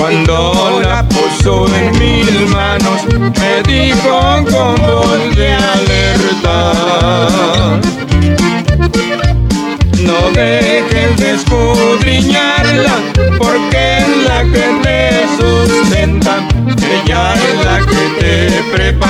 Cuando la puso en mis manos, me dijo con voz de alerta. No dejes de escudriñarla, porque es la que te sustenta. Ella es la que te prepara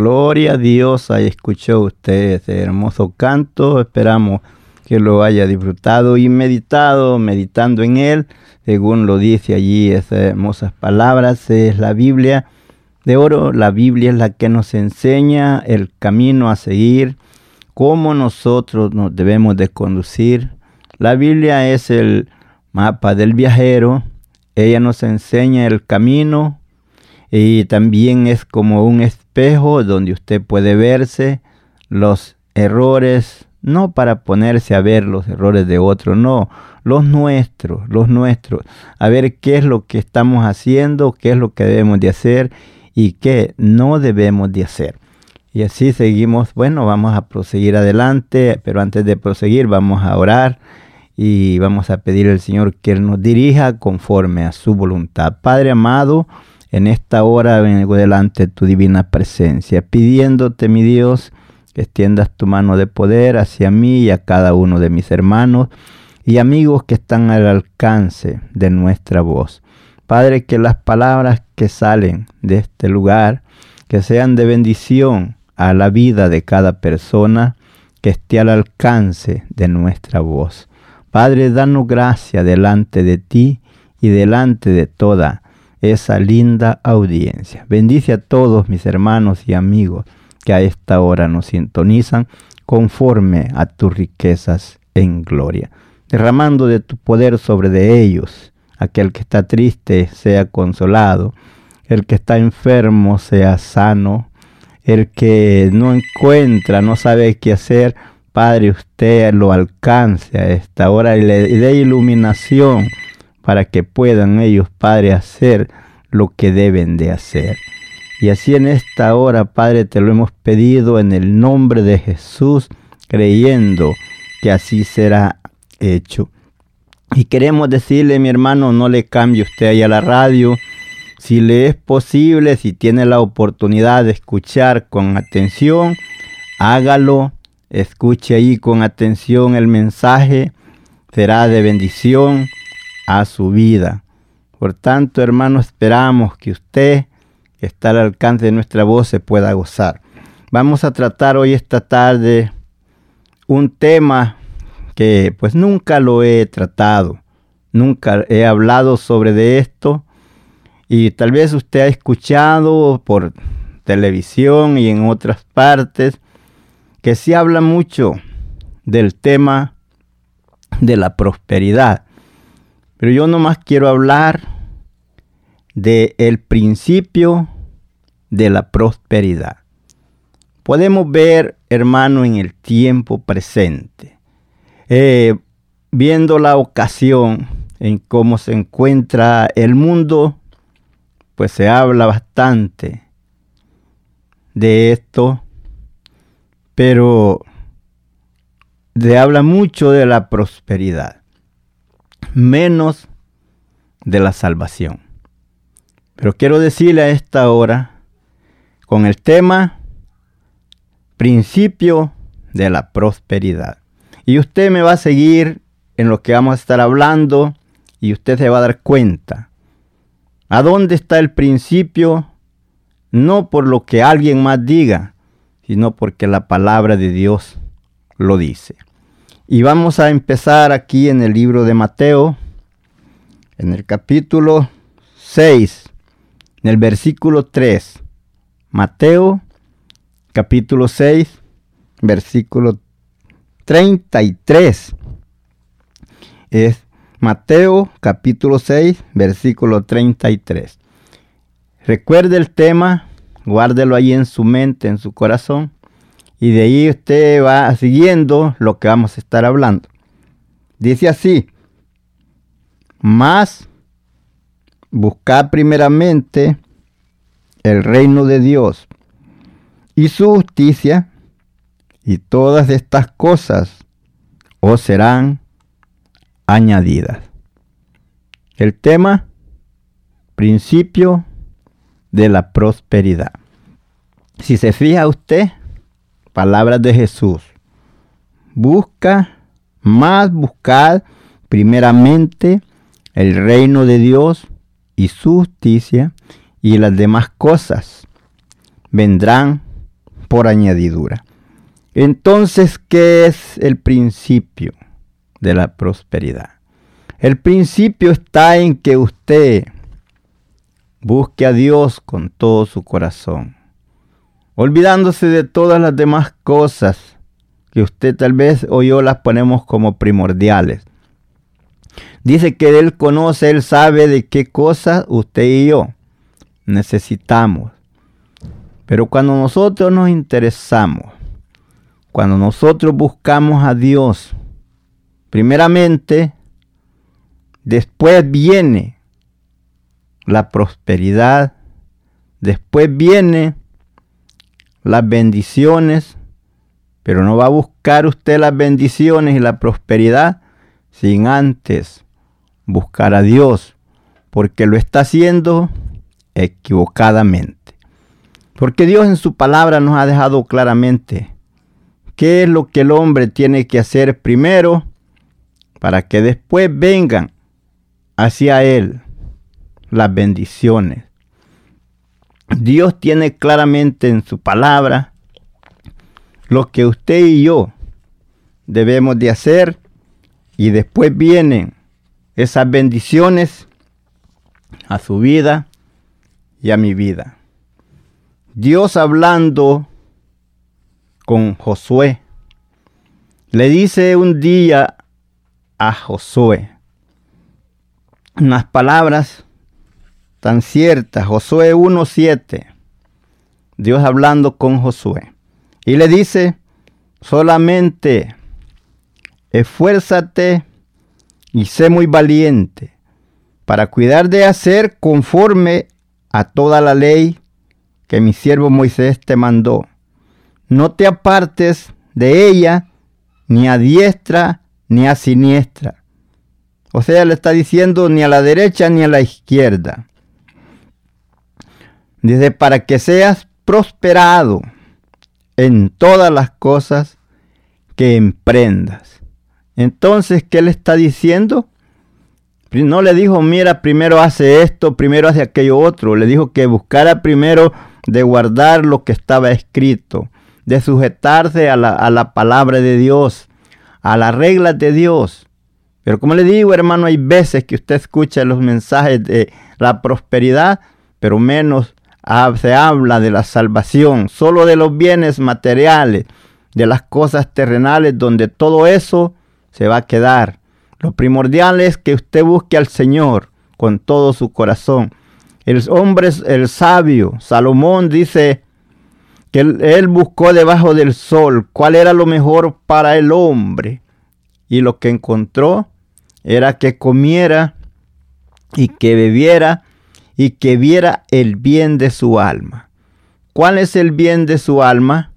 Gloria a Dios, ahí escuchó usted ese hermoso canto. Esperamos que lo haya disfrutado y meditado, meditando en él, según lo dice allí esas hermosas palabras. Es la Biblia de oro. La Biblia es la que nos enseña el camino a seguir, cómo nosotros nos debemos de conducir. La Biblia es el mapa del viajero. Ella nos enseña el camino y también es como un espejo donde usted puede verse los errores, no para ponerse a ver los errores de otros, no, los nuestros, los nuestros, a ver qué es lo que estamos haciendo, qué es lo que debemos de hacer y qué no debemos de hacer. Y así seguimos, bueno, vamos a proseguir adelante, pero antes de proseguir vamos a orar y vamos a pedir al Señor que Él nos dirija conforme a su voluntad. Padre amado, en esta hora vengo delante de tu divina presencia, pidiéndote, mi Dios, que extiendas tu mano de poder hacia mí y a cada uno de mis hermanos y amigos que están al alcance de nuestra voz. Padre, que las palabras que salen de este lugar, que sean de bendición a la vida de cada persona que esté al alcance de nuestra voz. Padre, danos gracia delante de ti y delante de toda esa linda audiencia. Bendice a todos mis hermanos y amigos que a esta hora nos sintonizan conforme a tus riquezas en gloria, derramando de tu poder sobre de ellos. Aquel que está triste sea consolado, el que está enfermo sea sano, el que no encuentra, no sabe qué hacer, Padre, usted lo alcance a esta hora y le dé iluminación para que puedan ellos, Padre, hacer lo que deben de hacer. Y así en esta hora, Padre, te lo hemos pedido en el nombre de Jesús, creyendo que así será hecho. Y queremos decirle, mi hermano, no le cambie usted ahí a la radio. Si le es posible, si tiene la oportunidad de escuchar con atención, hágalo. Escuche ahí con atención el mensaje. Será de bendición a su vida. Por tanto, hermano, esperamos que usted, que está al alcance de nuestra voz, se pueda gozar. Vamos a tratar hoy esta tarde un tema que pues nunca lo he tratado. nunca he hablado sobre de esto y tal vez usted ha escuchado por televisión y en otras partes que se habla mucho del tema de la prosperidad. Pero yo nomás quiero hablar de el principio de la prosperidad. Podemos ver, hermano, en el tiempo presente, eh, viendo la ocasión en cómo se encuentra el mundo, pues se habla bastante de esto, pero se habla mucho de la prosperidad, menos de la salvación. Pero quiero decirle a esta hora, con el tema principio de la prosperidad. Y usted me va a seguir en lo que vamos a estar hablando y usted se va a dar cuenta. ¿A dónde está el principio? No por lo que alguien más diga, sino porque la palabra de Dios lo dice. Y vamos a empezar aquí en el libro de Mateo, en el capítulo 6, en el versículo 3. Mateo capítulo 6, versículo 33. Es Mateo capítulo 6, versículo 33. Recuerde el tema, guárdelo ahí en su mente, en su corazón, y de ahí usted va siguiendo lo que vamos a estar hablando. Dice así, más buscar primeramente el reino de Dios y su justicia, y todas estas cosas os serán añadidas. El tema, principio de la prosperidad. Si se fija usted, palabras de Jesús, busca, más buscar primeramente el reino de Dios y su justicia y las demás cosas vendrán por añadidura. Entonces, ¿qué es el principio de la prosperidad? El principio está en que usted busque a Dios con todo su corazón, olvidándose de todas las demás cosas que usted tal vez o yo las ponemos como primordiales. Dice que Él conoce, Él sabe de qué cosas usted y yo necesitamos. Pero cuando nosotros nos interesamos, cuando nosotros buscamos a Dios, primeramente, después viene la prosperidad, después viene las bendiciones, pero no va a buscar usted las bendiciones y la prosperidad sin antes buscar a Dios, porque lo está haciendo equivocadamente. Porque Dios en su palabra nos ha dejado claramente qué es lo que el hombre tiene que hacer primero para que después vengan hacia él las bendiciones. Dios tiene claramente en su palabra lo que usted y yo debemos de hacer y después vienen esas bendiciones a su vida y a mi vida. Dios hablando con Josué, le dice un día a Josué unas palabras tan ciertas, Josué 1.7, Dios hablando con Josué, y le dice, solamente esfuérzate y sé muy valiente para cuidar de hacer conforme a toda la ley que mi siervo Moisés te mandó. No te apartes de ella ni a diestra ni a siniestra. O sea, le está diciendo ni a la derecha ni a la izquierda. Dice, para que seas prosperado en todas las cosas que emprendas. Entonces, ¿qué le está diciendo? No le dijo, mira, primero hace esto, primero hace aquello otro. Le dijo que buscara primero de guardar lo que estaba escrito, de sujetarse a la, palabra de Dios, a las reglas de Dios. Pero como le digo, hermano, hay veces que usted escucha los mensajes de la prosperidad, pero menos se habla de la salvación, solo de los bienes materiales, de las cosas terrenales, donde todo eso se va a quedar. Lo primordial es que usted busque al Señor con todo su corazón. El hombre, el sabio, Salomón dice que él, buscó debajo del sol cuál era lo mejor para el hombre. Y lo que encontró era que comiera y que bebiera y que viera el bien de su alma. ¿Cuál es el bien de su alma?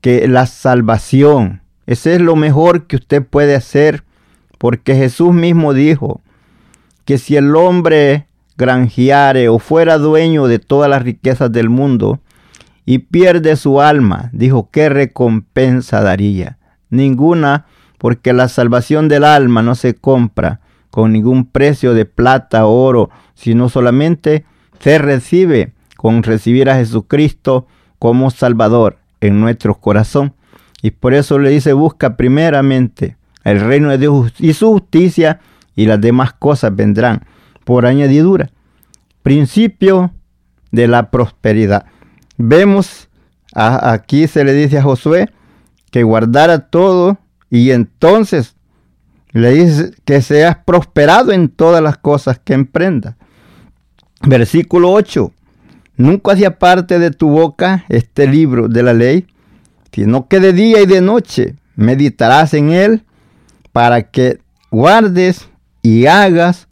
Que la salvación. Ese es lo mejor que usted puede hacer, porque Jesús mismo dijo que si el hombre granjeare o fuera dueño de todas las riquezas del mundo y pierde su alma, dijo, ¿qué recompensa daría? Ninguna, porque la salvación del alma no se compra con ningún precio de plata, oro, sino solamente se recibe con recibir a Jesucristo como Salvador en nuestro corazón. Y por eso le dice, busca primeramente el reino de Dios y su justicia y las demás cosas vendrán por añadidura. Principio de la prosperidad. Vemos, aquí se le dice a Josué que guardara todo y entonces le dice que seas prosperado en todas las cosas que emprenda. Versículo 8. Nunca hacía parte de tu boca este libro de la ley, sino que de día y de noche meditarás en él para que guardes y hagas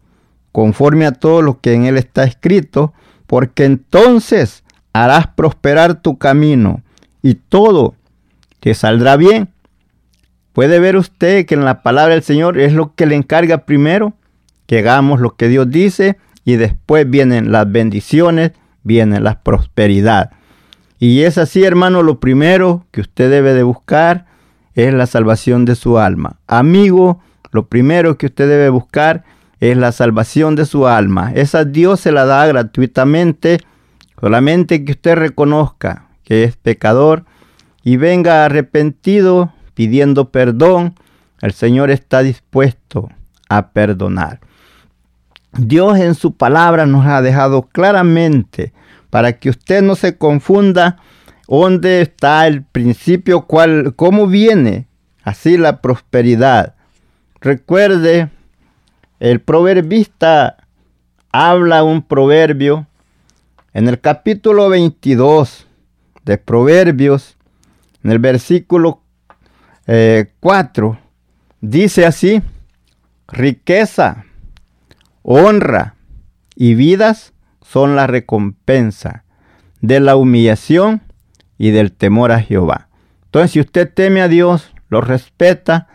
conforme a todo lo que en él está escrito, porque entonces harás prosperar tu camino y todo te saldrá bien. Puede ver usted que en la palabra del Señor es lo que le encarga primero, que hagamos lo que Dios dice y después vienen las bendiciones, viene la prosperidad. Y es así, hermano, lo primero que usted debe de buscar es la salvación de su alma. Amigo, lo primero que usted debe buscar es la salvación de su alma. Esa Dios se la da gratuitamente, solamente que usted reconozca que es pecador y venga arrepentido pidiendo perdón. El Señor está dispuesto a perdonar. Dios en su palabra nos ha dejado claramente para que usted no se confunda dónde está el principio, cuál, cómo viene así la prosperidad. Recuerde, el proverbista habla un proverbio en el capítulo 22 de Proverbios, en el versículo 4, eh, dice así, riqueza honra y vidas son la recompensa de la humillación y del temor a Jehová. Entonces, si usted teme a Dios, lo respeta,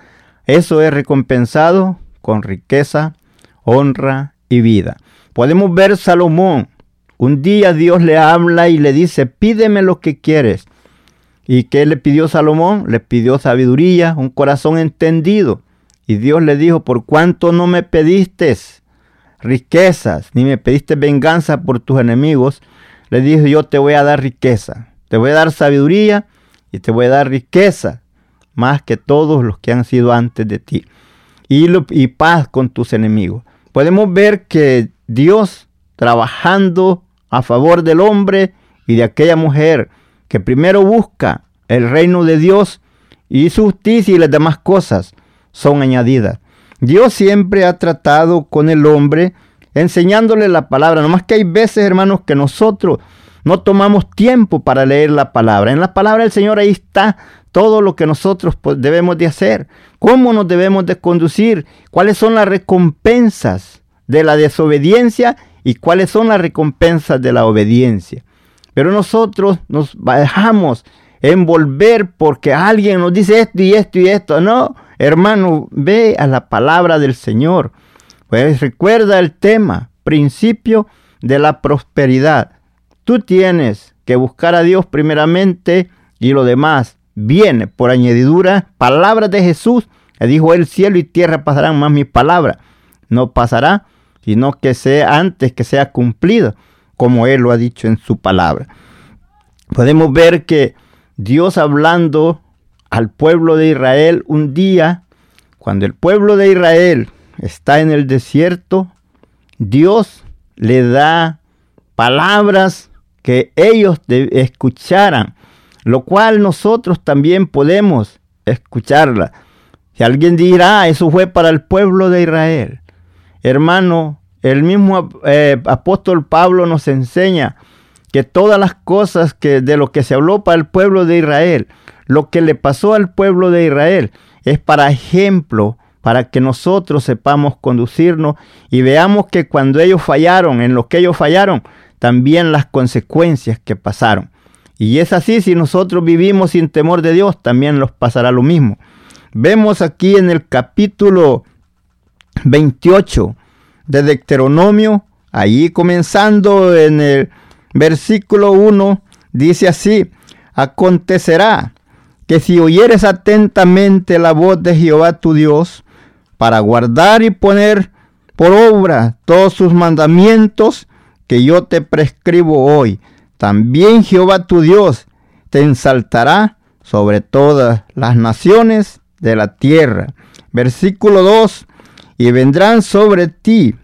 eso es recompensado con riqueza, honra y vida. Podemos ver Salomón. Un día Dios le habla y le dice, pídeme lo que quieres. ¿Y qué le pidió Salomón? Le pidió sabiduría, un corazón entendido. Y Dios le dijo, por cuánto no me pediste riquezas, ni me pediste venganza por tus enemigos, le dije yo te voy a dar riqueza, te voy a dar sabiduría y te voy a dar riqueza, más que todos los que han sido antes de ti, y, y paz con tus enemigos. Podemos ver que Dios trabajando a favor del hombre y de aquella mujer que primero busca el reino de Dios y su justicia y las demás cosas son añadidas. Dios siempre ha tratado con el hombre enseñándole la palabra. Nomás que hay veces, hermanos, que nosotros no tomamos tiempo para leer la palabra. En la palabra del Señor ahí está todo lo que nosotros debemos de hacer. Cómo nos debemos de conducir. Cuáles son las recompensas de la desobediencia y cuáles son las recompensas de la obediencia. Pero nosotros nos dejamos envolver porque alguien nos dice esto y esto y esto. No, Hermano, ve a la palabra del Señor. Pues recuerda el tema, principio de la prosperidad. Tú tienes que buscar a Dios primeramente y lo demás viene por añadidura. Palabras de Jesús. Le dijo el cielo y tierra pasarán más mis palabras. No pasará, sino que sea antes que sea cumplido, como Él lo ha dicho en su palabra. Podemos ver que Dios hablando al pueblo de Israel un día Cuando el pueblo de Israel está en el desierto, Dios le da palabras que ellos escucharan, lo cual nosotros también podemos escucharla. Si alguien dirá, eso fue para el pueblo de Israel. Hermano, el mismo eh, apóstol Pablo nos enseña que todas las cosas que de lo que se habló para el pueblo de Israel, lo que le pasó al pueblo de Israel, es para ejemplo, para que nosotros sepamos conducirnos y veamos que cuando ellos fallaron, en lo que ellos fallaron, también las consecuencias que pasaron. Y es así, si nosotros vivimos sin temor de Dios, también nos pasará lo mismo. Vemos aquí en el capítulo 28 de Deuteronomio, ahí comenzando en el versículo 1, dice así, acontecerá que si oyeres atentamente la voz de Jehová tu Dios, para guardar y poner por obra todos sus mandamientos que yo te prescribo hoy, también Jehová tu Dios te ensaltará sobre todas las naciones de la tierra. Versículo 2, y vendrán sobre ti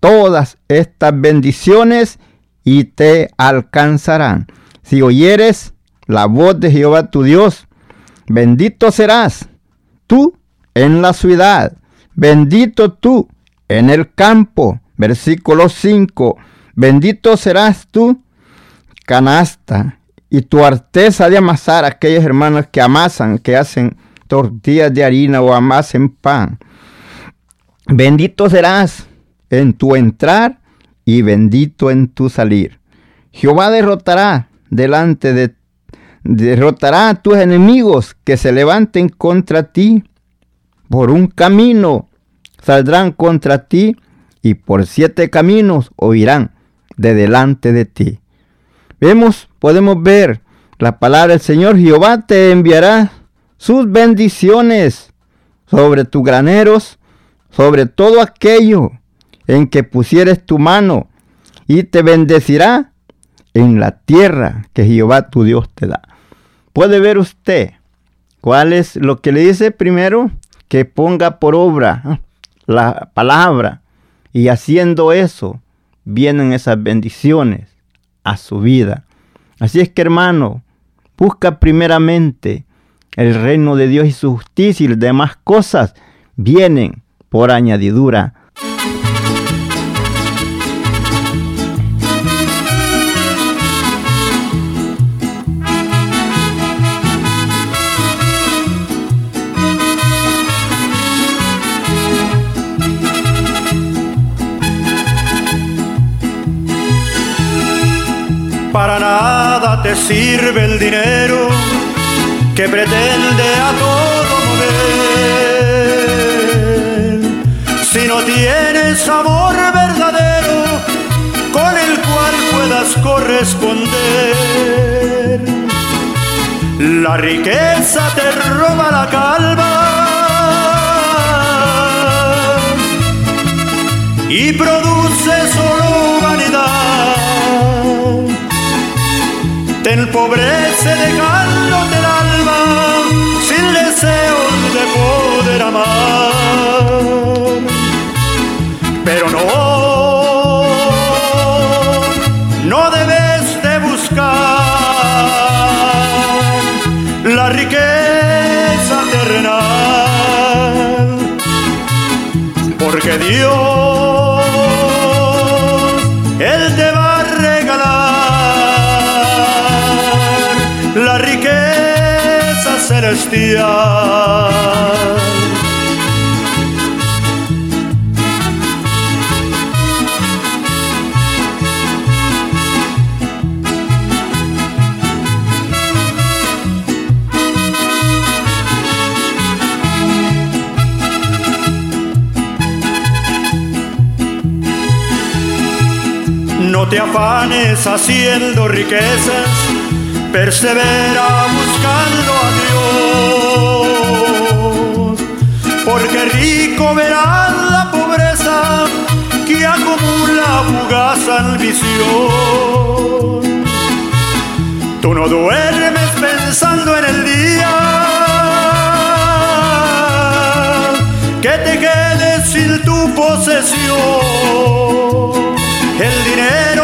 todas estas bendiciones y te alcanzarán. Si oyeres la voz de Jehová tu Dios, Bendito serás tú en la ciudad, bendito tú en el campo. Versículo 5. Bendito serás tú, canasta, y tu arteza de amasar, aquellos hermanos que amasan, que hacen tortillas de harina o amasen pan. Bendito serás en tu entrar y bendito en tu salir. Jehová derrotará delante de derrotará a tus enemigos que se levanten contra ti. Por un camino saldrán contra ti y por siete caminos oirán de delante de ti. Vemos, podemos ver la palabra del Señor Jehová te enviará sus bendiciones sobre tus graneros, sobre todo aquello en que pusieres tu mano, y te bendecirá en la tierra que Jehová tu Dios te da. Puede ver usted cuál es lo que le dice primero, que ponga por obra la palabra y haciendo eso vienen esas bendiciones a su vida. Así es que hermano, busca primeramente el reino de Dios y su justicia y las demás cosas vienen por añadidura te sirve el dinero que pretende a todo mover. Si no tienes amor verdadero con el cual puedas corresponder. La riqueza te roba la calma y produce solo te empobrece dejando del alma sin deseos de poder amar. Pero no, no debes de buscar la riqueza terrenal, porque Dios, No te afanes haciendo riquezas, persevera buscando a porque rico verás la pobreza que acumula fugaz ambición. Tú no duermes pensando en el día posesión. El dinero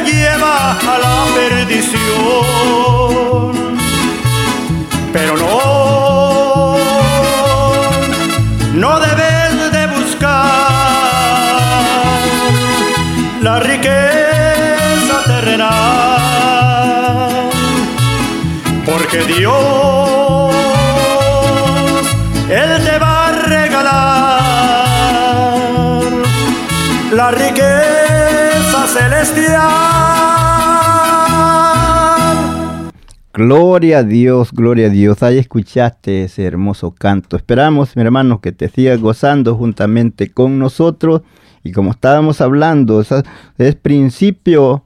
lleva a la perdición. Pero no, no debes de buscar la riqueza terrenal, porque Dios él te va a regalar la riqueza Gloria a Dios, gloria a Dios. Ahí escuchaste ese hermoso canto. Esperamos, mi hermano, que te sigas gozando juntamente con nosotros. Y como estábamos hablando, es principio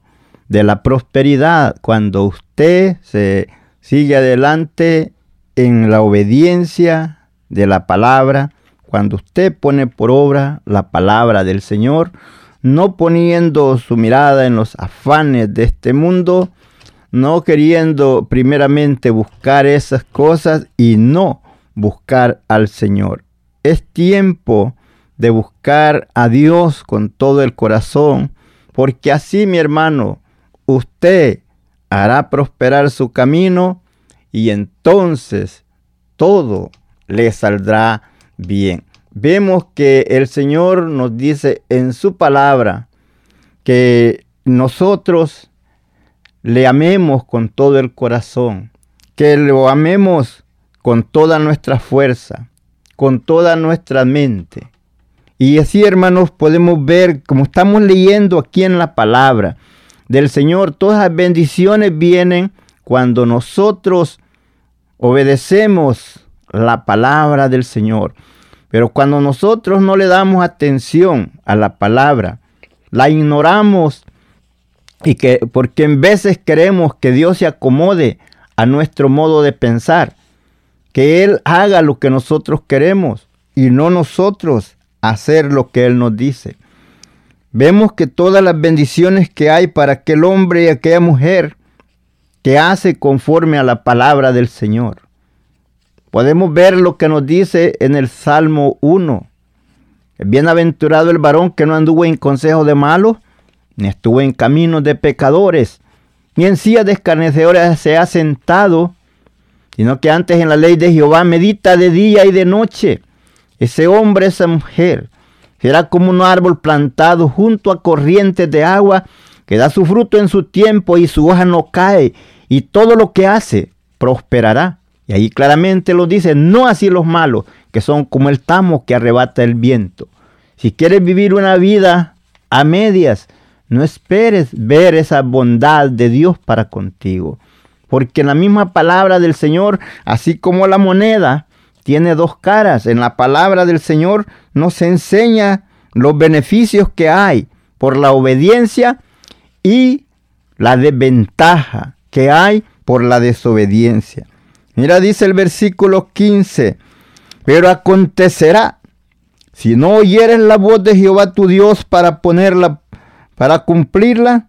de la prosperidad. Cuando usted se sigue adelante en la obediencia de la palabra, cuando usted pone por obra la palabra del Señor, no poniendo su mirada en los afanes de este mundo, no queriendo primeramente buscar esas cosas y no buscar al Señor. Es tiempo de buscar a Dios con todo el corazón, porque así, mi hermano, usted hará prosperar su camino y entonces todo le saldrá bien. Vemos que el Señor nos dice en su palabra que nosotros le amemos con todo el corazón, que lo amemos con toda nuestra fuerza, con toda nuestra mente. Y así, hermanos, podemos ver, como estamos leyendo aquí en la palabra del Señor, todas las bendiciones vienen cuando nosotros obedecemos la palabra del Señor. Pero cuando nosotros no le damos atención a la palabra, la ignoramos y que porque en veces queremos que Dios se acomode a nuestro modo de pensar, que Él haga lo que nosotros queremos y no nosotros hacer lo que Él nos dice. Vemos que todas las bendiciones que hay para aquel hombre y aquella mujer que hace conforme a la palabra del Señor. Podemos ver lo que nos dice en el Salmo 1. Bienaventurado el varón que no anduvo en consejo de malos, ni estuvo en caminos de pecadores, ni en silla de escarnecedores se ha sentado, sino que antes en la ley de Jehová medita de día y de noche. Ese hombre, esa mujer, será como un árbol plantado junto a corrientes de agua, que da su fruto en su tiempo y su hoja no cae, y todo lo que hace prosperará. Y ahí claramente lo dice, no así los malos, que son como el tamo que arrebata el viento. Si quieres vivir una vida a medias, no esperes ver esa bondad de Dios para contigo. Porque en la misma palabra del Señor, así como la moneda tiene dos caras, en la palabra del Señor nos enseña los beneficios que hay por la obediencia y la desventaja que hay por la desobediencia. Mira, dice el versículo 15, pero acontecerá, si no oyeres la voz de Jehová tu Dios para ponerla, para cumplirla,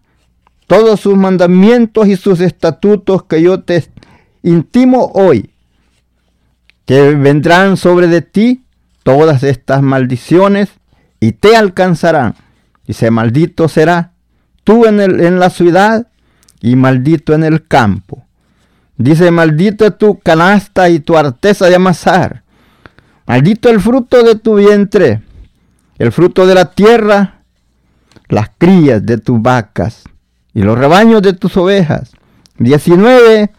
todos sus mandamientos y sus estatutos que yo te intimo hoy, que vendrán sobre de ti todas estas maldiciones y te alcanzarán. Dice, maldito será tú en, la ciudad y maldito en el campo. Dice, maldito es tu canasta y tu arteza de amasar. Maldito el fruto de tu vientre, el fruto de la tierra, las crías de tus vacas y los rebaños de tus ovejas. 19.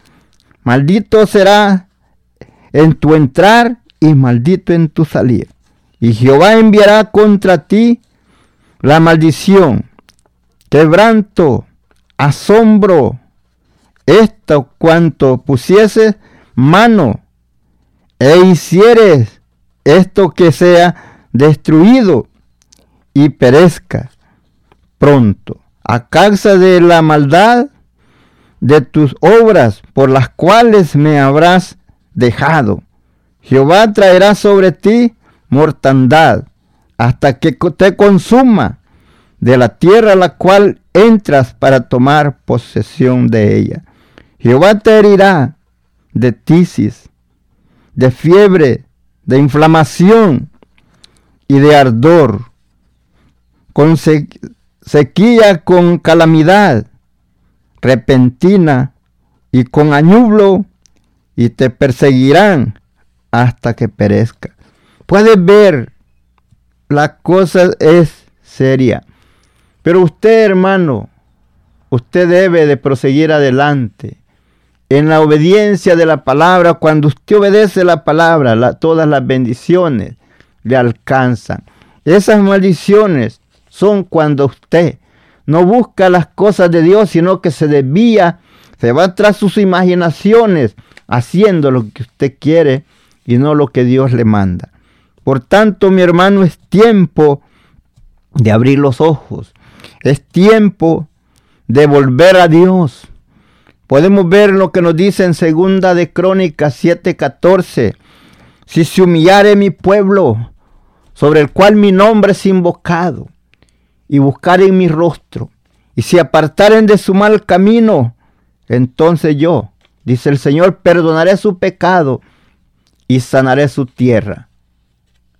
Maldito será en tu entrar y maldito en tu salir. Y Jehová enviará contra ti la maldición, quebranto, asombro, esto cuanto pusieses mano e hicieres esto que sea destruido y perezca pronto a causa de la maldad de tus obras por las cuales me habrás dejado. Jehová traerá sobre ti mortandad hasta que te consuma de la tierra a la cual entras para tomar posesión de ella. Jehová te herirá de tisis, de fiebre, de inflamación y de ardor, con sequía, con calamidad repentina y con añublo, y te perseguirán hasta que perezca. Puedes ver, la cosa es seria. Pero usted, hermano, usted debe de proseguir adelante en la obediencia de la palabra. Cuando usted obedece la palabra, todas las bendiciones le alcanzan. Esas maldiciones son cuando usted no busca las cosas de Dios, sino que se desvía, se va tras sus imaginaciones, haciendo lo que usted quiere y no lo que Dios le manda. Por tanto, mi hermano, es tiempo de abrir los ojos. Es tiempo de volver a Dios. Podemos ver lo que nos dice en segunda de Crónicas 7:14. Si se humillare mi pueblo, sobre el cual mi nombre es invocado, y buscaren mi rostro, y se apartaren de su mal camino, entonces yo, dice el Señor, perdonaré su pecado y sanaré su tierra.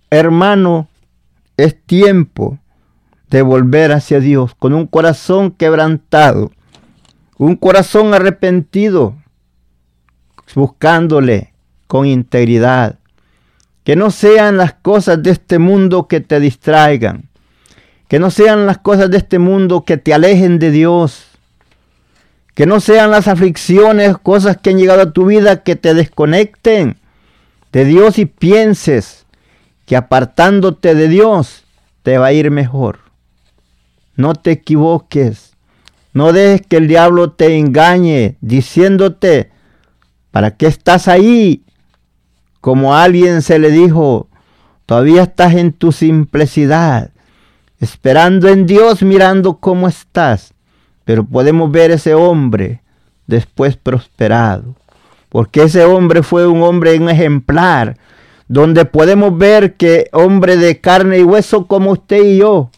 Hermano, es tiempo de volver hacia Dios con un corazón quebrantado, un corazón arrepentido, buscándole con integridad. Que no sean las cosas de este mundo que te distraigan. Que no sean las cosas de este mundo que te alejen de Dios. Que no sean las aflicciones, cosas que han llegado a tu vida que te desconecten de Dios y pienses que apartándote de Dios te va a ir mejor. No te equivoques. No dejes que el diablo te engañe diciéndote, ¿para qué estás ahí? Como a alguien se le dijo, todavía estás en tu simplicidad esperando en Dios, mirando cómo estás. Pero podemos ver ese hombre después prosperado. Porque ese hombre fue un hombre, ejemplar, donde podemos ver que hombre de carne y hueso como usted y yo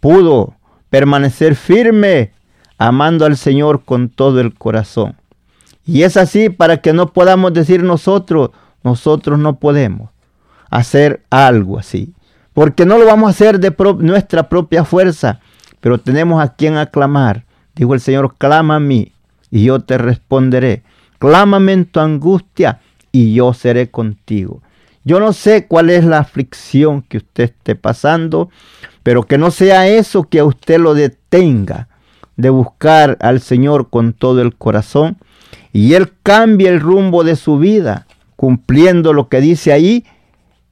pudo permanecer firme, amando al Señor con todo el corazón. Y es así para que no podamos decir nosotros, nosotros no podemos hacer algo así porque no lo vamos a hacer de nuestra propia fuerza, pero tenemos a quien aclamar. Dijo el Señor, clama a mí y yo te responderé. Clámame en tu angustia y yo seré contigo. Yo no sé cuál es la aflicción que usted esté pasando, pero que no sea eso que a usted lo detenga de buscar al Señor con todo el corazón y Él cambie el rumbo de su vida, cumpliendo lo que dice ahí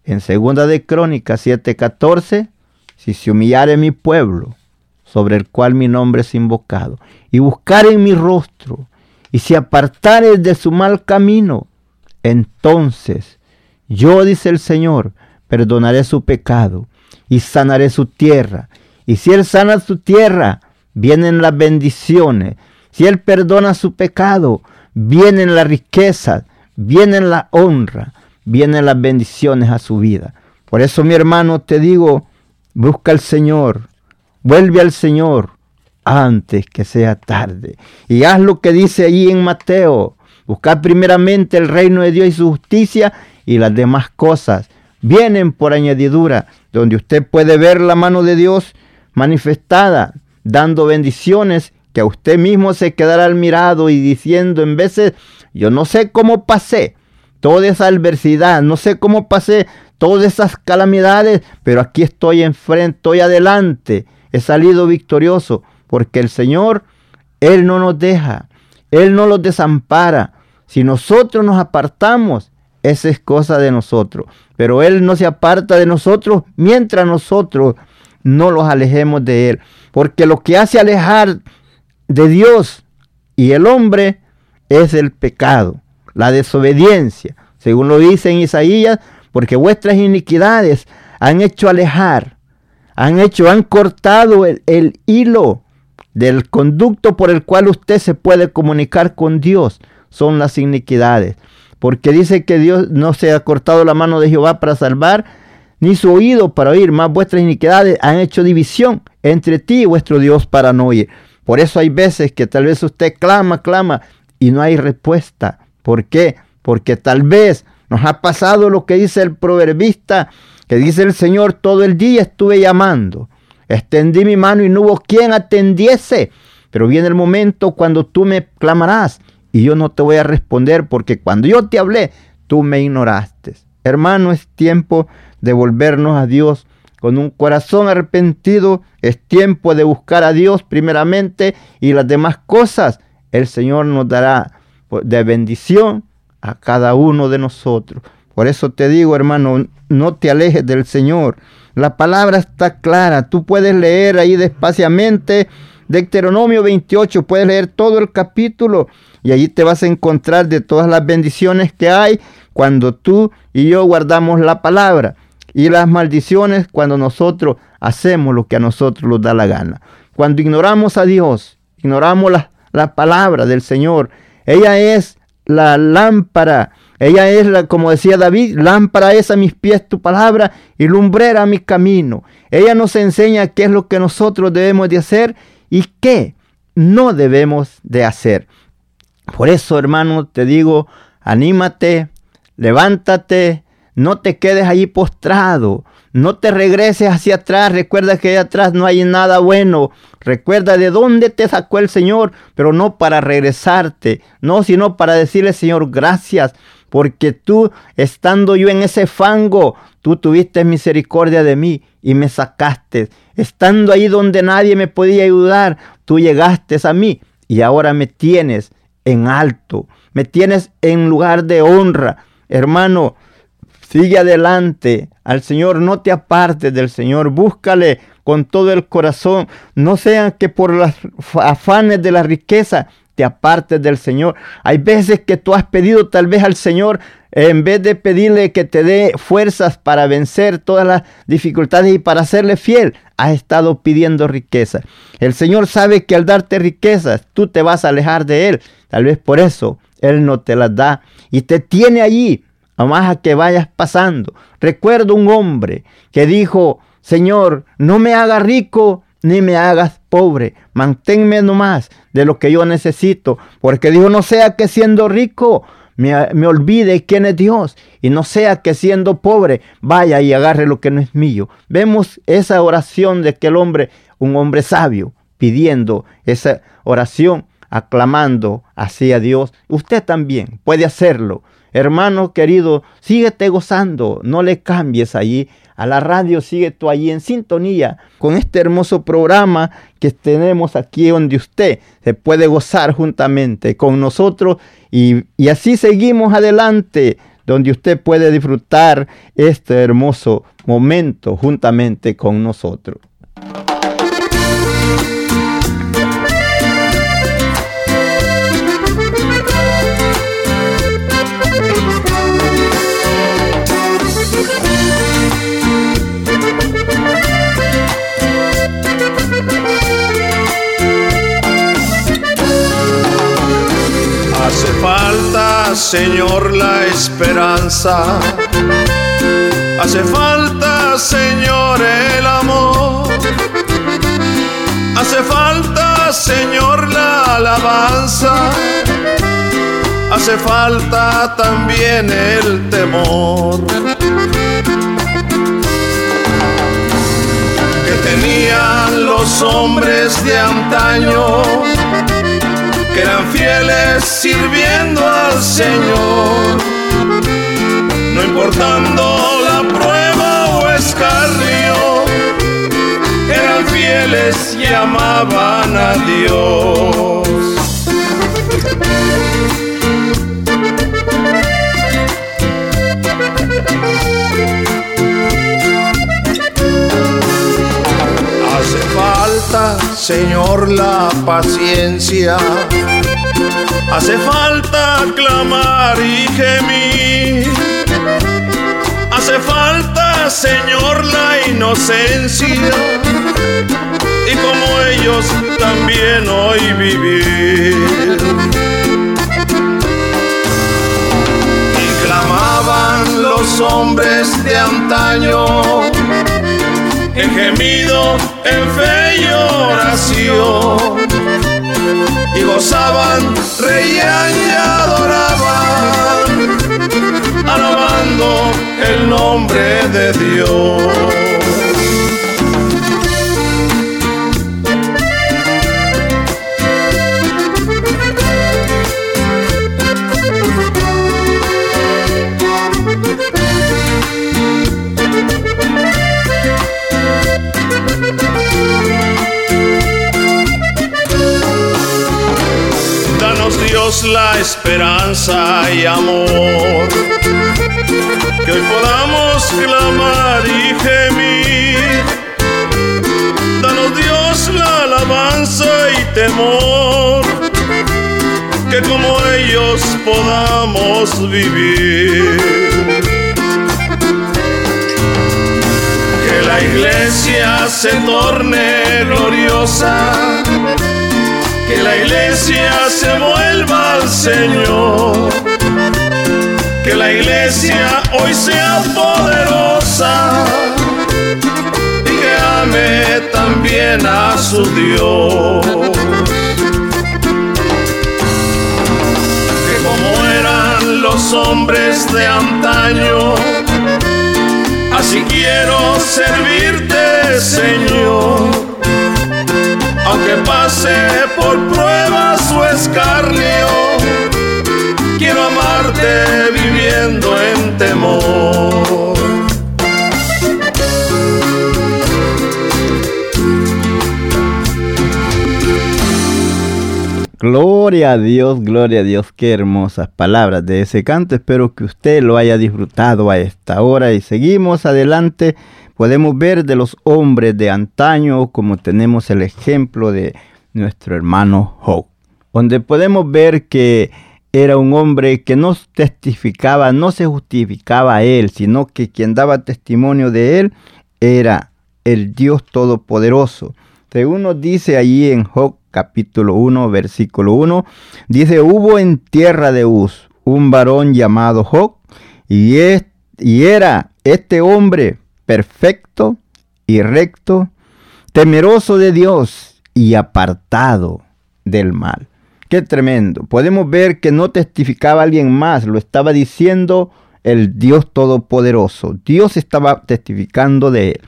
en segunda de Crónicas 7:14, si se humillare mi pueblo, sobre el cual mi nombre es invocado, y buscare mi rostro, y se apartare de su mal camino, entonces yo, dice el Señor, perdonaré su pecado y sanaré su tierra. Y si Él sana su tierra, vienen las bendiciones. Si Él perdona su pecado, vienen las riquezas, vienen la honra vienen las bendiciones a su vida. Por eso, mi hermano, te digo, busca al Señor, vuelve al Señor antes que sea tarde. Y haz lo que dice ahí en Mateo. Buscad primeramente el reino de Dios y su justicia y las demás cosas vienen por añadidura, donde usted puede ver la mano de Dios manifestada, dando bendiciones que a usted mismo se quedará al mirado y diciendo en veces, yo no sé cómo pasé, toda esa adversidad, no sé cómo pasé todas esas calamidades, pero aquí estoy enfrente, estoy adelante, he salido victorioso, porque el Señor, Él no nos deja, Él no los desampara. Si nosotros nos apartamos, esa es cosa de nosotros, pero Él no se aparta de nosotros mientras nosotros no los alejemos de Él, porque lo que hace alejar de Dios y el hombre es el pecado la desobediencia, según lo dice en Isaías, porque vuestras iniquidades han hecho alejar, han hecho, han cortado el, el hilo del conducto por el cual usted se puede comunicar con Dios, son las iniquidades. Porque dice que Dios no se ha cortado la mano de Jehová para salvar, ni su oído para oír, más vuestras iniquidades han hecho división entre ti y vuestro Dios para no oír. Por eso hay veces que tal vez usted clama, clama y no hay respuesta. ¿Por qué? Porque tal vez Nos ha pasado lo que dice el proverbista, que dice el Señor, todo el día estuve llamando. Extendí mi mano y no hubo quien atendiese. Pero viene el momento cuando tú me clamarás y yo no te voy a responder porque cuando yo te hablé, tú me ignoraste. Hermano, es tiempo de volvernos a Dios con un corazón arrepentido. Es tiempo de buscar a Dios primeramente y las demás cosas el Señor nos dará de bendición a cada uno de nosotros. Por eso te digo, hermano, no te alejes del Señor. La palabra está clara. Tú puedes leer ahí despaciamente. Deuteronomio 28, puedes leer todo el capítulo y allí te vas a encontrar de todas las bendiciones que hay cuando tú y yo guardamos la palabra y las maldiciones cuando nosotros hacemos lo que a nosotros nos da la gana. Cuando ignoramos a Dios, ignoramos la, la palabra del Señor, ella es la lámpara. Ella es, la, como decía David, lámpara es a mis pies tu palabra y lumbrera a mi camino. Ella nos enseña qué es lo que nosotros debemos de hacer y qué no debemos de hacer. Por eso, hermano, te digo, anímate, levántate, no te quedes allí postrado. No te regreses hacia atrás. Recuerda que allá atrás no hay nada bueno. Recuerda de dónde te sacó el Señor, pero no para regresarte. No, sino para decirle, Señor, gracias. Porque tú, estando yo en ese fango, tú tuviste misericordia de mí y me sacaste. Estando ahí donde nadie me podía ayudar, tú llegaste a mí y ahora me tienes en alto. Me tienes en lugar de honra. Hermano, Sigue adelante al Señor, no te apartes del Señor, búscale con todo el corazón. No sean que por los afanes de la riqueza te apartes del Señor. Hay veces que tú has pedido tal vez al Señor, en vez de pedirle que te dé fuerzas para vencer todas las dificultades y para serle fiel, has estado pidiendo riqueza. El Señor sabe que al darte riquezas, tú te vas a alejar de Él. Tal vez por eso Él no te las da y te tiene allí más a que vayas pasando. Recuerdo un hombre que dijo, Señor, no me hagas rico ni me hagas pobre, manténme nomás de lo que yo necesito, porque dijo, no sea que siendo rico me, olvide quién es Dios y no sea que siendo pobre vaya y agarre lo que no es mío. Vemos esa oración de aquel hombre, un hombre sabio, pidiendo esa oración, aclamando hacia Dios. Usted también puede hacerlo. Hermano querido, síguete gozando, no le cambies allí a la radio, sigue tú allí en sintonía con este hermoso programa que tenemos aquí donde usted se puede gozar juntamente con nosotros y, y así seguimos adelante donde usted puede disfrutar este hermoso momento juntamente con nosotros. Señor, la esperanza. Hace falta, Señor, el amor. Hace falta, Señor, la alabanza. Hace falta también el temor. Que tenían los hombres de antaño eran fieles sirviendo al Señor, no importando la prueba o escarrio, eran fieles y amaban a Dios. Hace falta, Señor, la paciencia Hace falta clamar y gemir. Hace falta, Señor, la inocencia. Y como ellos también hoy vivir. Y clamaban los hombres de antaño. En gemido, en fe y oración y gozaban, reían y adoraban, alabando el nombre de Dios. La esperanza y amor. Que hoy podamos clamar y gemir. Danos Dios la alabanza y temor. Que como ellos podamos vivir. Que la iglesia se torne gloriosa que la iglesia se vuelva al Señor, que la iglesia hoy sea poderosa. Y que ame también a su Dios. Que como eran los hombres de antaño, así quiero servirte, Señor aunque pase por pruebas o escarnio, quiero amarte viviendo en temor. Gloria a Dios, gloria a Dios, qué hermosas palabras de ese canto. Espero que usted lo haya disfrutado a esta hora y seguimos adelante podemos ver de los hombres de antaño, como tenemos el ejemplo de nuestro hermano Job, donde podemos ver que era un hombre que no testificaba, no se justificaba a él, sino que quien daba testimonio de él era el Dios Todopoderoso. Según nos dice allí en Job capítulo 1, versículo 1, dice, hubo en tierra de Uz un varón llamado Job, y, y era este hombre perfecto y recto, temeroso de Dios y apartado del mal. Qué tremendo. Podemos ver que no testificaba alguien más, lo estaba diciendo el Dios Todopoderoso. Dios estaba testificando de él.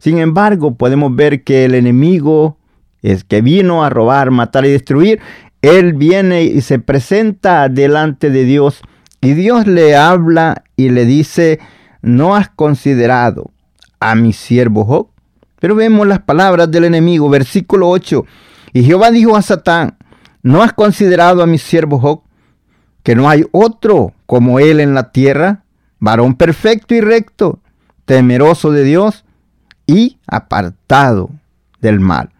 Sin embargo, podemos ver que el enemigo es que vino a robar, matar y destruir. Él viene y se presenta delante de Dios y Dios le habla y le dice, no has considerado a mi siervo Job. Pero vemos las palabras del enemigo, versículo 8. Y Jehová dijo a Satán, ¿no has considerado a mi siervo Job? Que no hay otro como él en la tierra, varón perfecto y recto, temeroso de Dios y apartado del mal.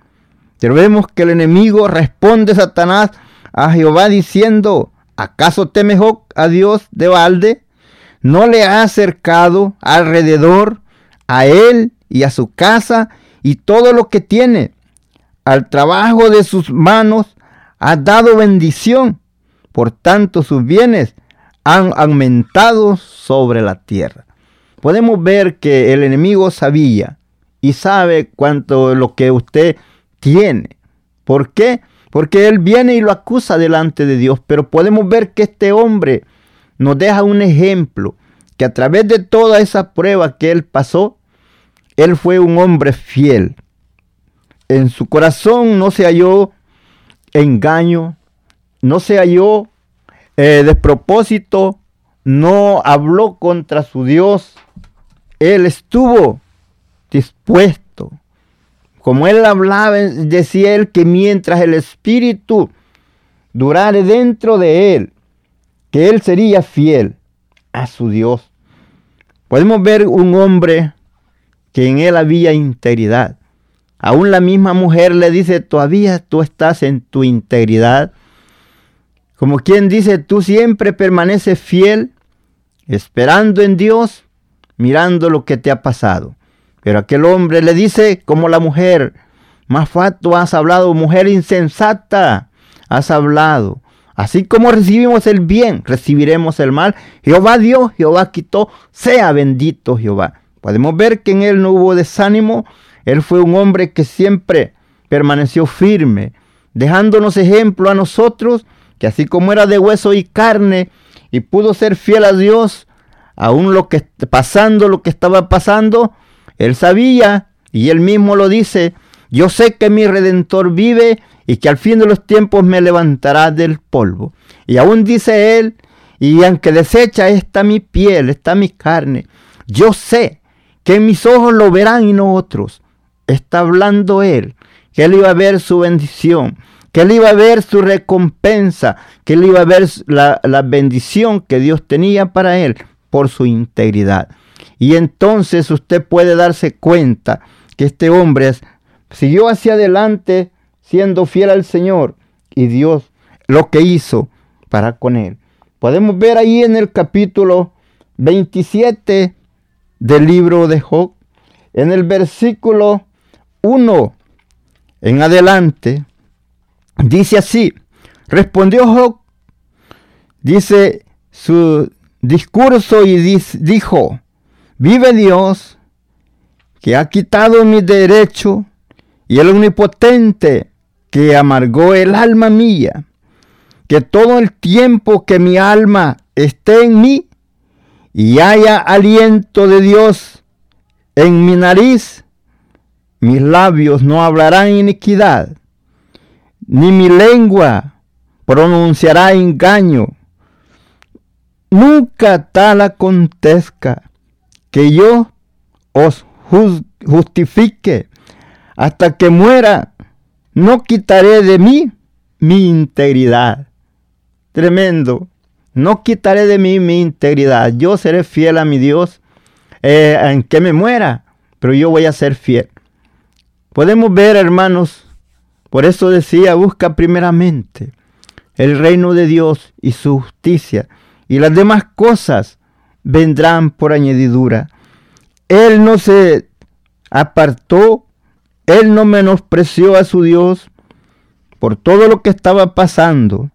Pero vemos que el enemigo responde Satanás a Jehová diciendo, ¿acaso teme Job a Dios de balde? ¿No le ha acercado alrededor a él y a su casa y todo lo que tiene. Al trabajo de sus manos ha dado bendición. Por tanto, sus bienes han aumentado sobre la tierra. Podemos ver que el enemigo sabía y sabe cuánto lo que usted tiene. ¿Por qué? Porque él viene y lo acusa delante de Dios. Pero podemos ver que este hombre nos deja un ejemplo que a través de toda esa prueba que él pasó, él fue un hombre fiel. En su corazón no se halló engaño, no se halló eh, despropósito, no habló contra su Dios. Él estuvo dispuesto. Como él hablaba, decía él que mientras el Espíritu durare dentro de él, que él sería fiel a su Dios. Podemos ver un hombre que en él había integridad. Aún la misma mujer le dice, todavía tú estás en tu integridad. Como quien dice, tú siempre permaneces fiel, esperando en Dios, mirando lo que te ha pasado. Pero aquel hombre le dice, como la mujer, más fato has hablado, mujer insensata, has hablado. Así como recibimos el bien, recibiremos el mal. Jehová dio, Jehová quitó, sea bendito Jehová. Podemos ver que en él no hubo desánimo. Él fue un hombre que siempre permaneció firme, dejándonos ejemplo a nosotros, que así como era de hueso y carne y pudo ser fiel a Dios, aún lo que pasando lo que estaba pasando, él sabía y él mismo lo dice, yo sé que mi redentor vive y que al fin de los tiempos me levantará del polvo. Y aún dice él, y aunque desecha está mi piel, está mi carne, yo sé que mis ojos lo verán y no otros. Está hablando él, que él iba a ver su bendición, que él iba a ver su recompensa, que él iba a ver la, la bendición que Dios tenía para él por su integridad. Y entonces usted puede darse cuenta que este hombre siguió hacia adelante siendo fiel al Señor y Dios lo que hizo para con él. Podemos ver ahí en el capítulo 27 del libro de Job, en el versículo 1 en adelante, dice así, respondió Job, dice su discurso y dijo, vive Dios que ha quitado mi derecho y el omnipotente que amargó el alma mía, que todo el tiempo que mi alma esté en mí y haya aliento de Dios en mi nariz, mis labios no hablarán iniquidad, ni mi lengua pronunciará engaño. Nunca tal acontezca que yo os justifique hasta que muera, no quitaré de mí mi integridad. Tremendo. No quitaré de mí mi integridad. Yo seré fiel a mi Dios eh, en que me muera, pero yo voy a ser fiel. Podemos ver, hermanos, por eso decía, busca primeramente el reino de Dios y su justicia, y las demás cosas vendrán por añadidura. Él no se apartó él no menospreció a su Dios por todo lo que estaba pasando.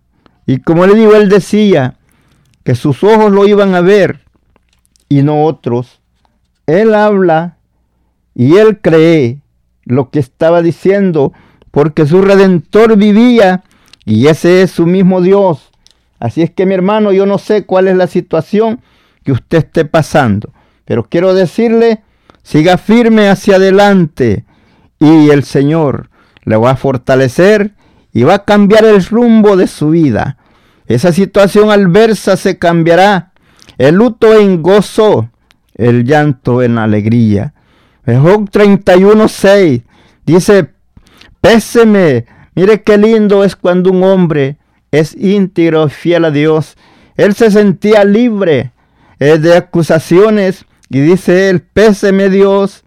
Y como le digo, él decía que sus ojos lo iban a ver y no otros. Él habla y él cree lo que estaba diciendo porque su redentor vivía y ese es su mismo Dios. Así es que mi hermano, yo no sé cuál es la situación que usted esté pasando, pero quiero decirle, siga firme hacia adelante y el Señor le va a fortalecer y va a cambiar el rumbo de su vida. Esa situación adversa se cambiará. El luto en gozo, el llanto en alegría. Job 31.6 dice, péseme, mire qué lindo es cuando un hombre es íntegro, fiel a Dios. Él se sentía libre de acusaciones y dice él, péseme Dios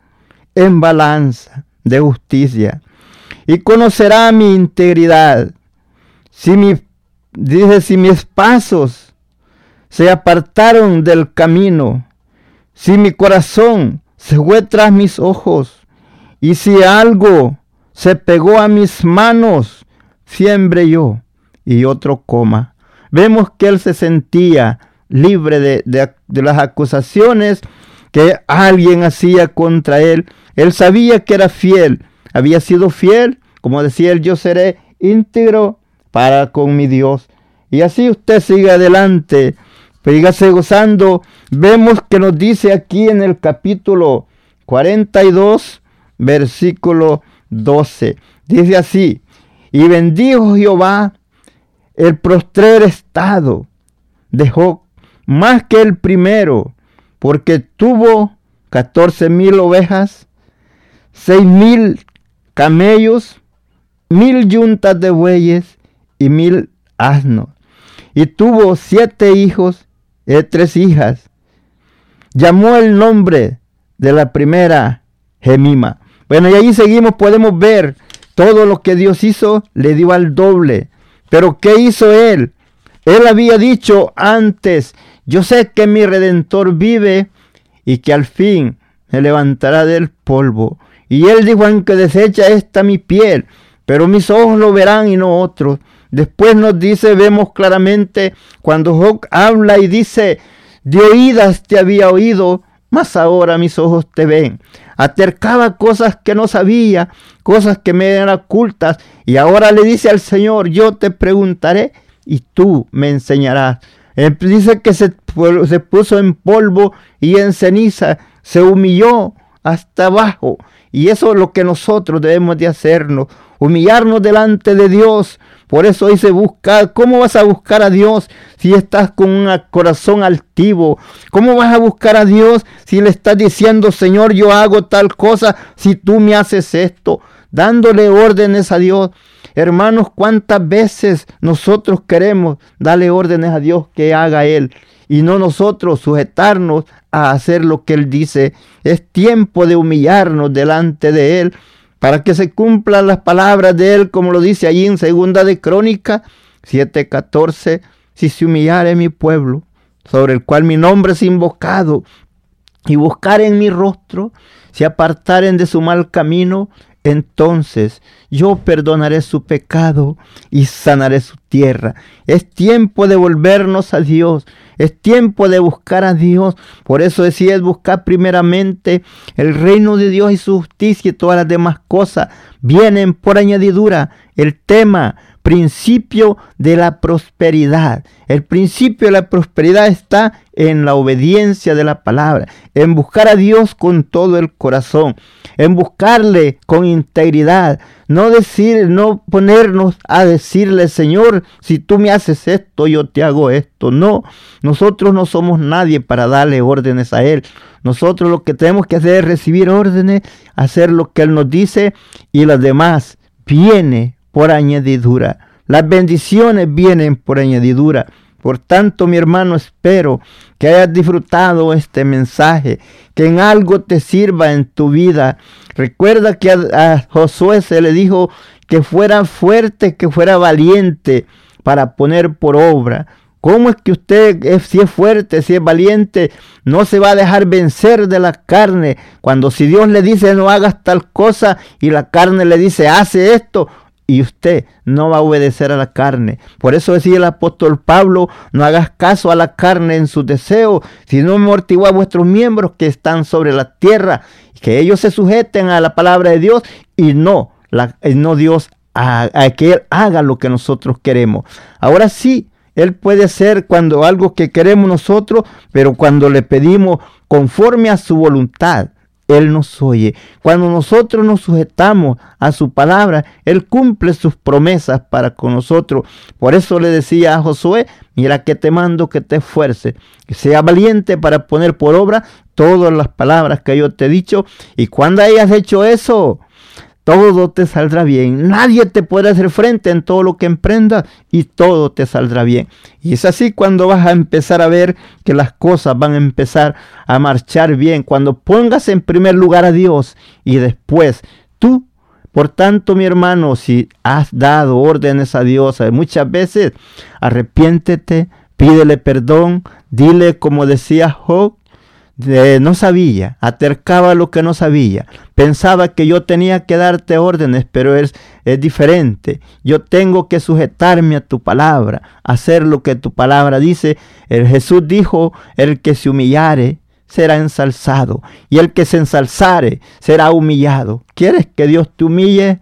en balanza de justicia y conocerá mi integridad. Si mi, dice, si mis pasos se apartaron del camino, si mi corazón se fue tras mis ojos, y si algo se pegó a mis manos, siembre yo y otro coma. Vemos que él se sentía libre de, de las acusaciones que alguien hacía contra él él sabía que era fiel, había sido fiel, como decía él, yo seré íntegro para con mi Dios. Y así usted sigue adelante, sígase gozando. Vemos que nos dice aquí en el capítulo 42, versículo 12. Dice así, y bendijo Jehová el prostrer estado de Job más que el primero, porque tuvo catorce mil ovejas seis mil camellos, mil yuntas de bueyes y mil asnos. Y tuvo siete hijos y tres hijas. Llamó el nombre de la primera Gemima. Bueno, y ahí seguimos, podemos ver todo lo que Dios hizo, le dio al doble. Pero ¿qué hizo él? Él había dicho antes, yo sé que mi redentor vive y que al fin me levantará del polvo. Y él dijo, aunque desecha esta mi piel, pero mis ojos lo verán y no otros. Después nos dice, vemos claramente cuando Job habla y dice, de oídas te había oído, mas ahora mis ojos te ven. Atercaba cosas que no sabía, cosas que me eran ocultas, y ahora le dice al Señor, yo te preguntaré y tú me enseñarás. Eh, dice que se, se puso en polvo y en ceniza, se humilló hasta abajo. Y eso es lo que nosotros debemos de hacernos, humillarnos delante de Dios. Por eso dice buscar. ¿Cómo vas a buscar a Dios si estás con un corazón altivo? ¿Cómo vas a buscar a Dios si le estás diciendo, Señor, yo hago tal cosa si tú me haces esto? Dándole órdenes a Dios. Hermanos, ¿cuántas veces nosotros queremos darle órdenes a Dios que haga Él? Y no nosotros sujetarnos a hacer lo que Él dice. Es tiempo de humillarnos delante de Él para que se cumplan las palabras de Él, como lo dice allí en Segunda de Crónica 7:14. Si se humillare mi pueblo, sobre el cual mi nombre es invocado, y buscar en mi rostro, si apartaren de su mal camino, entonces yo perdonaré su pecado y sanaré su tierra. Es tiempo de volvernos a Dios. Es tiempo de buscar a Dios. Por eso decía es buscar primeramente el reino de Dios y su justicia y todas las demás cosas vienen por añadidura. El tema principio de la prosperidad. El principio de la prosperidad está en la obediencia de la palabra, en buscar a Dios con todo el corazón, en buscarle con integridad, no decir, no ponernos a decirle, Señor, si tú me haces esto, yo te hago esto. No, nosotros no somos nadie para darle órdenes a Él. Nosotros lo que tenemos que hacer es recibir órdenes, hacer lo que Él nos dice y las demás viene por añadidura. Las bendiciones vienen por añadidura. Por tanto, mi hermano, espero que hayas disfrutado este mensaje, que en algo te sirva en tu vida. Recuerda que a, Josué se le dijo que fuera fuerte, que fuera valiente para poner por obra. ¿Cómo es que usted, si es fuerte, si es valiente, no se va a dejar vencer de la carne? Cuando si Dios le dice no hagas tal cosa y la carne le dice hace esto, y usted no va a obedecer a la carne. Por eso decía el apóstol Pablo, no hagas caso a la carne en sus deseos, sino amortigua a vuestros miembros que están sobre la tierra, que ellos se sujeten a la palabra de Dios y no, la, no Dios a, que Él haga lo que nosotros queremos. Ahora sí, Él puede ser cuando algo que queremos nosotros, pero cuando le pedimos conforme a su voluntad. Él nos oye. Cuando nosotros nos sujetamos a su palabra, Él cumple sus promesas para con nosotros. Por eso le decía a Josué, mira que te mando que te esfuerces, que sea valiente para poner por obra todas las palabras que yo te he dicho. Y cuando hayas hecho eso, todo te saldrá bien. Nadie te puede hacer frente en todo lo que emprendas y todo te saldrá bien. Y es así cuando vas a empezar a ver que las cosas van a empezar a marchar bien. Cuando pongas en primer lugar a Dios y después tú. Por tanto, mi hermano, si has dado órdenes a Dios muchas veces, arrepiéntete, pídele perdón, dile como decía Job, no sabía, atercaba lo que no sabía, pensaba que yo tenía que darte órdenes, pero es, es diferente. Yo tengo que sujetarme a tu palabra, hacer lo que tu palabra dice. El Jesús dijo, el que se humillare será ensalzado, y el que se ensalzare será humillado. ¿Quieres que Dios te humille?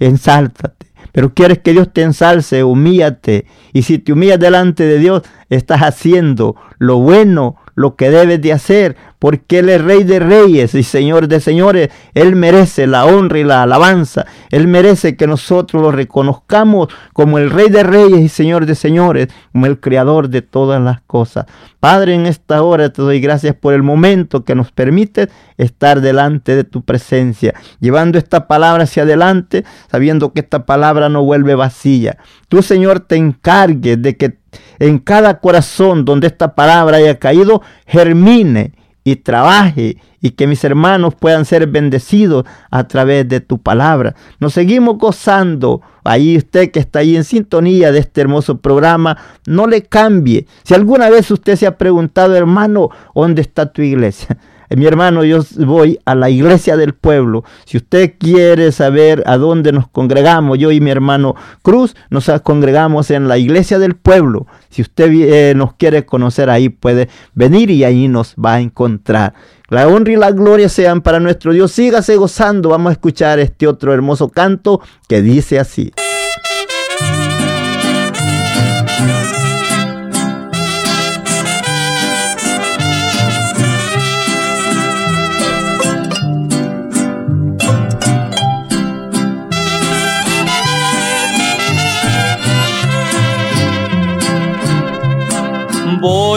Ensáltate. Pero quieres que Dios te ensalce, humíllate. Y si te humillas delante de Dios, estás haciendo lo bueno, lo que debes de hacer, porque Él es Rey de Reyes y Señor de Señores. Él merece la honra y la alabanza. Él merece que nosotros lo reconozcamos como el Rey de Reyes y Señor de Señores, como el Creador de todas las cosas. Padre, en esta hora te doy gracias por el momento que nos permite estar delante de tu presencia, llevando esta palabra hacia adelante, sabiendo que esta palabra no vuelve vacía. Tú, Señor, te encargues de que en cada corazón donde esta palabra haya caído, germine y trabaje y que mis hermanos puedan ser bendecidos a través de tu palabra. Nos seguimos gozando. Ahí usted que está ahí en sintonía de este hermoso programa, no le cambie. Si alguna vez usted se ha preguntado, hermano, ¿dónde está tu iglesia? Mi hermano, yo voy a la iglesia del pueblo. Si usted quiere saber a dónde nos congregamos, yo y mi hermano Cruz nos congregamos en la iglesia del pueblo. Si usted eh, nos quiere conocer ahí, puede venir y ahí nos va a encontrar. La honra y la gloria sean para nuestro Dios. Sígase gozando. Vamos a escuchar este otro hermoso canto que dice así.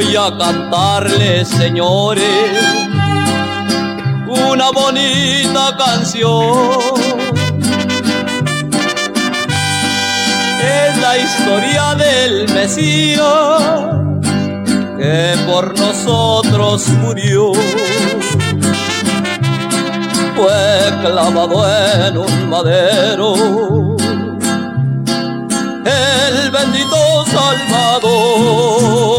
Voy a cantarles, señores, una bonita canción. Es la historia del Mesías que por nosotros murió. Fue clavado en un madero el bendito Salvador.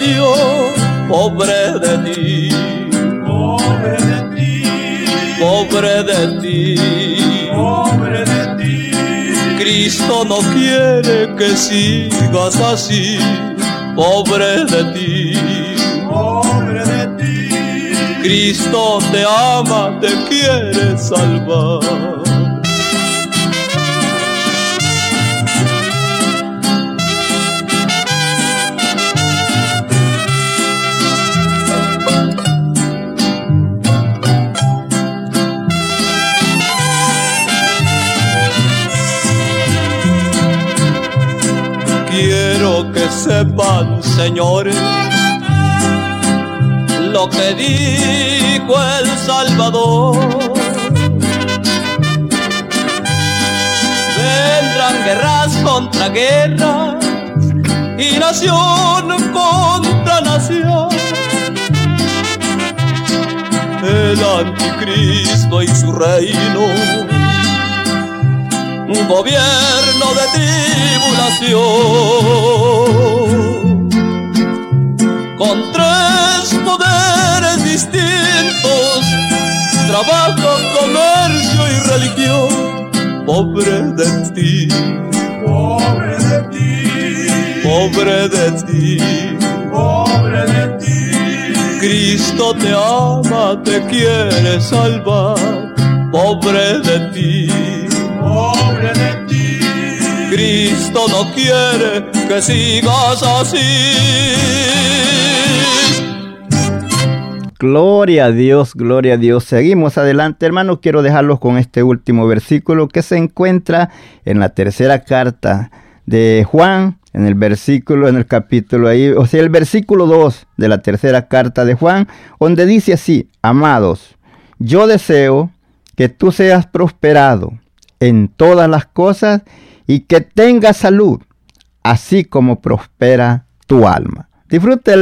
Dio, pobre de ti, Pobre de ti, pobre de ti. pobre de ti. Cristo no quiere que sigas así, pobre de ti. Pobre de ti, Cristo te ama, te quiere salvar. Que sepan, señores, lo que dijo el Salvador. Vendrán guerras contra guerras y nación contra nación. El anticristo y su reino, un gobierno de tribulación pobre de ti. Cristo te ama, te quiere salvar. Pobre de ti, Pobre de ti, Cristo no quiere que sigas así. Gloria a Dios, gloria a Dios. Seguimos adelante, hermanos. Quiero dejarlos con este último versículo que se encuentra en la tercera carta de Juan, en el versículo, en el capítulo ahí, o sea, el versículo 2 de la tercera carta de Juan, donde dice así, amados, yo deseo que tú seas prosperado en todas las cosas y que tengas salud, así como prospera tu alma.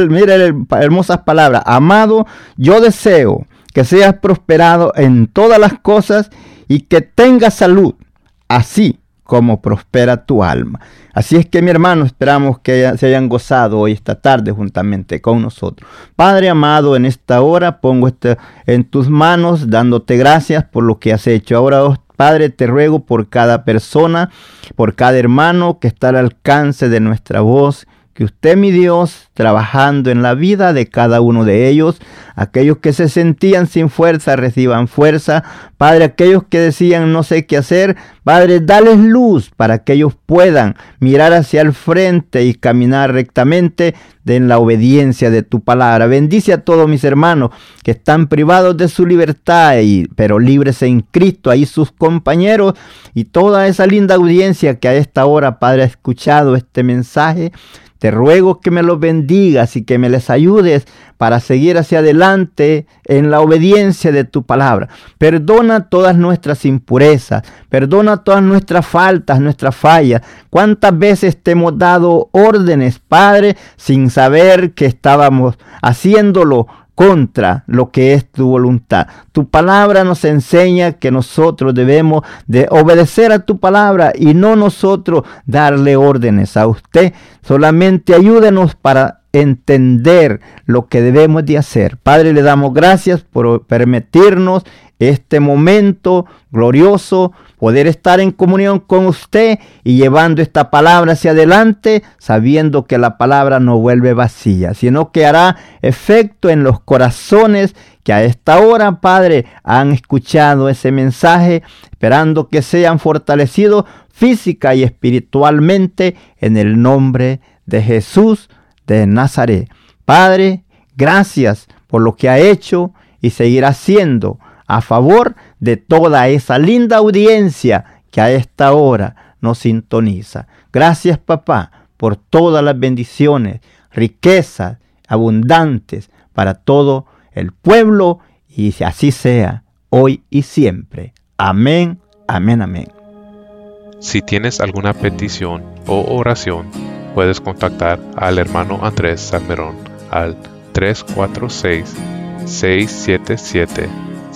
Mire el- hermosas palabras. Amado, yo deseo que seas prosperado en todas las cosas y que tengas salud, así como prospera tu alma. Así es que mi hermano, esperamos que se hayan gozado hoy esta tarde juntamente con nosotros. Padre amado, en esta hora pongo este en tus manos, dándote gracias por lo que has hecho. Ahora, oh Padre, te ruego por cada persona, por cada hermano que está al alcance de nuestra voz, que usted, mi Dios, trabajando en la vida de cada uno de ellos, aquellos que se sentían sin fuerza, reciban fuerza. Padre, aquellos que decían no sé qué hacer, Padre, dales luz para que ellos puedan mirar hacia el frente y caminar rectamente en la obediencia de tu palabra. Bendice a todos mis hermanos que están privados de su libertad, y, pero libres en Cristo, ahí sus compañeros y toda esa linda audiencia que a esta hora, Padre, ha escuchado este mensaje. Te ruego que me los bendigas y que me les ayudes para seguir hacia adelante en la obediencia de tu palabra. Perdona todas nuestras impurezas, perdona todas nuestras faltas, nuestras fallas. ¿Cuántas veces te hemos dado órdenes, Padre, sin saber que estábamos haciéndolo contra lo que es tu voluntad. Tu palabra nos enseña que nosotros debemos de obedecer a tu palabra y no nosotros darle órdenes a usted. Solamente ayúdenos para entender lo que debemos de hacer. Padre, le damos gracias por permitirnos este momento glorioso, poder estar en comunión con usted y llevando esta palabra hacia adelante, sabiendo que la palabra no vuelve vacía, sino que hará efecto en los corazones que a esta hora, Padre, han escuchado ese mensaje, esperando que sean fortalecidos física y espiritualmente en el nombre de Jesús de Nazaret. Padre, gracias por lo que ha hecho y seguirá haciendo a favor de toda esa linda audiencia que a esta hora nos sintoniza. Gracias papá por todas las bendiciones, riquezas abundantes para todo el pueblo y así sea hoy y siempre. Amén, amén, amén. Si tienes alguna petición o oración, puedes contactar al hermano Andrés Salmerón al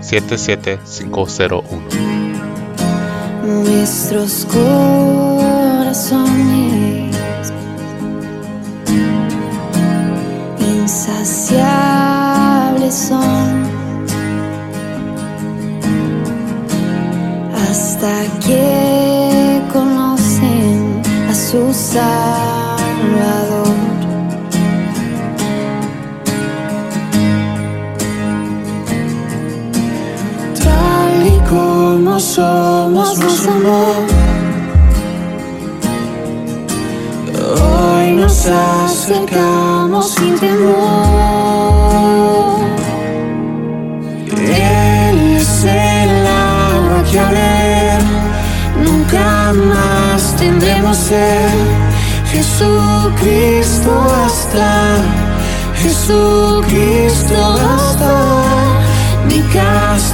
77501. Nuestros corazones insaciables son hasta que conocen a su somos, nos amó. Hoy nos acercamos sin temor. Él es el agua que a ver nunca más tendremos ser. Jesucristo basta, Jesucristo basta. Mi